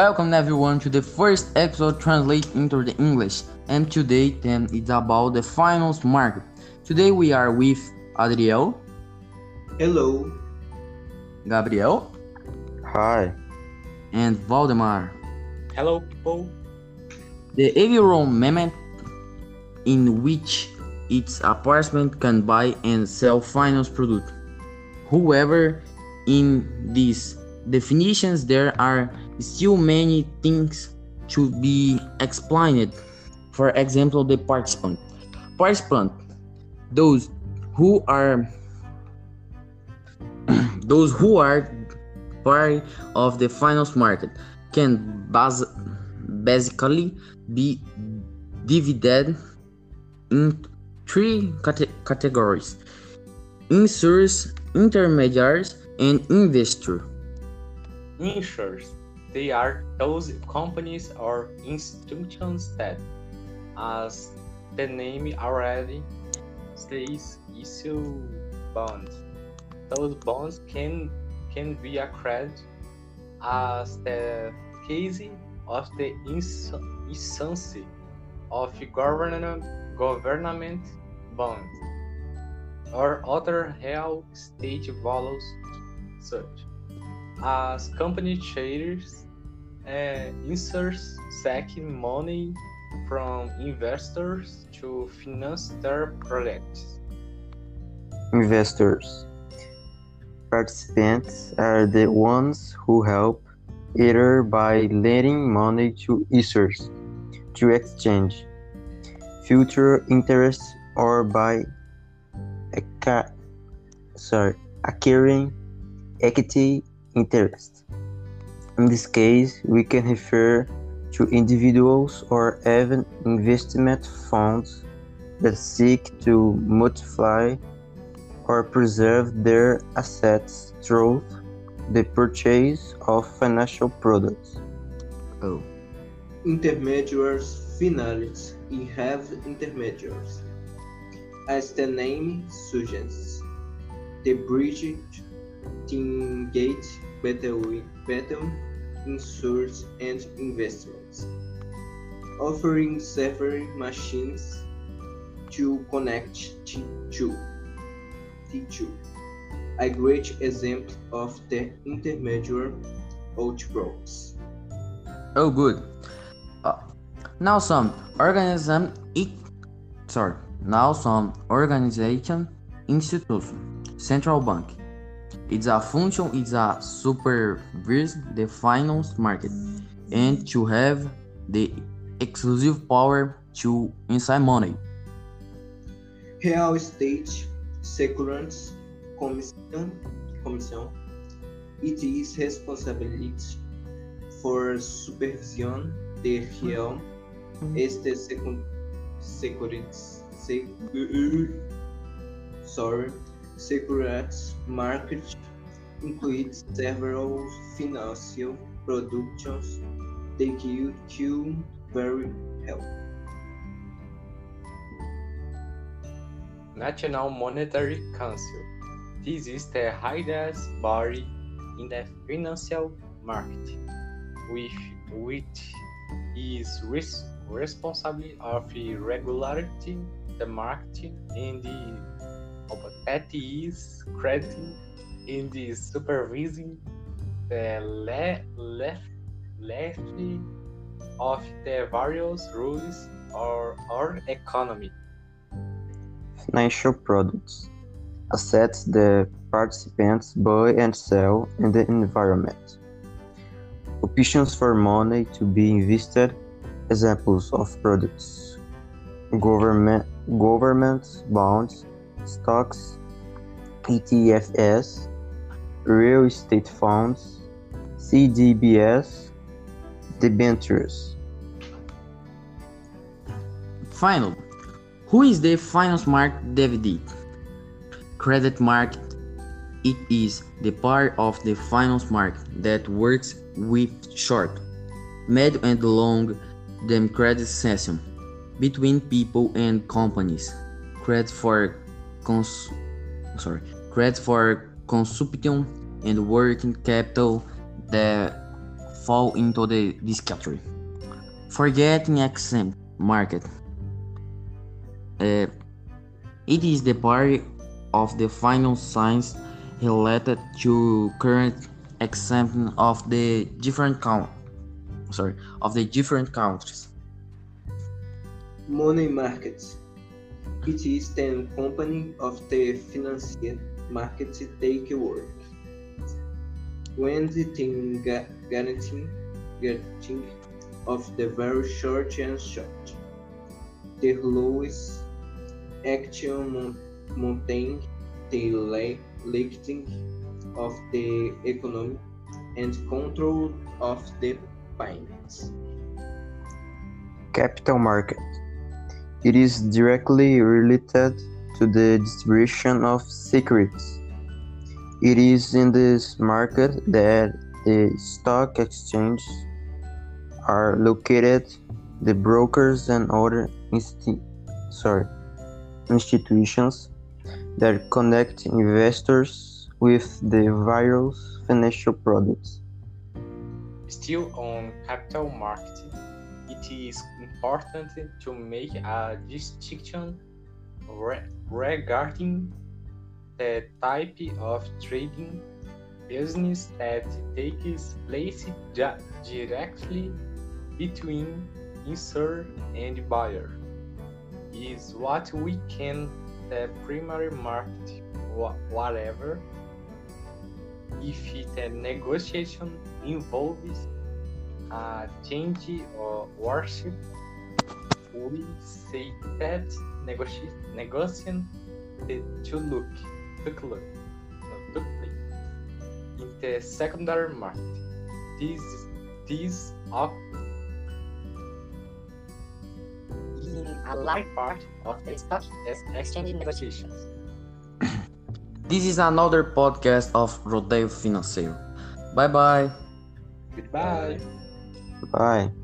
Welcome everyone to the first episode translate into the English and today then it's about the finance market. Today we are with Adriel, Hello, Gabriel Hi. and Waldemar. Hello, people. The environment in which its apartment can buy and sell finance product. However, in these definitions there are still many things to be explained. For example, the participant. Participant, those who are those who are part of the finance market can bas- basically be divided in three cate- categories insurers intermediaries and investors Insurers. They are those companies or institutions that, as the name already says, issue bonds. Those bonds can can be a credit, as the case of the ins- issuance of government government bonds or other real estate values such as company traders and inserts seeking money from investors to finance their projects. Investors. Participants are the ones who help either by lending money to issuers to exchange future interest or by sorry, acquiring equity interest. In this case, we can refer to individuals or even investment funds that seek to multiply or preserve their assets through the purchase of financial products. oh intermediaries finalists in have intermediaries. As the name suggests, the bridge the gate between between insurers and investments, offering several machines to connect to the two. A great example of the intermediary outbrokes. Oh, good. Uh, now some organism, sorry. Now some organization, institution, central bank. It's a function. It's a supervise the finance market, and to have the exclusive power to inside money. Real Estate Securities Commission, Commission it is responsibility for supervision the real estate secu- securities secu- uh, uh, uh, sorry securities market includes several financial productions they you could very help. National Monetary Council. This is the highest body in the financial market, which, which is res- responsible of regulating the market and the is crediting in the supervising the le- left left of the various rules or, our economy. Financial products. Assets the participants buy and sell in the environment. Options for money to be invested. Examples of products. Government government bonds, stocks, ETFs, real estate funds, CDBS, debentures. Final. Who is the finance market divided? Credit market. It is the part of the finance market that works with short, mid, and long term credit session between people and companies. Credit for cons- sorry, credit for consumption and working capital. that fall into the this category. Forgetting exempt market. Uh, it is the part of the final science related to current exempt of the different count sorry of the different countries. Money market. It is the company of the financial market take work. When the thing guaranteeing, guaranteeing of the very short and short. The lowest action mountain the lifting of the economy and control of the finance. Capital market. It is directly related to the distribution of secrets. It is in this market that the stock exchanges are located, the brokers and other insti- sorry, institutions that connect investors with the various financial products. Still on capital market, it is important to make a distinction re- regarding the type of trading business that takes place directly between user and buyer. Is what we can the primary market wha- whatever. If a negotiation involves a change or worship we say that negoti- negotiation the to look took look no, took place in the secondary market this this up in a large part of the stock exchange negotiations This is another podcast of Rodeio Financeiro. Bye bye. goodbye Bye.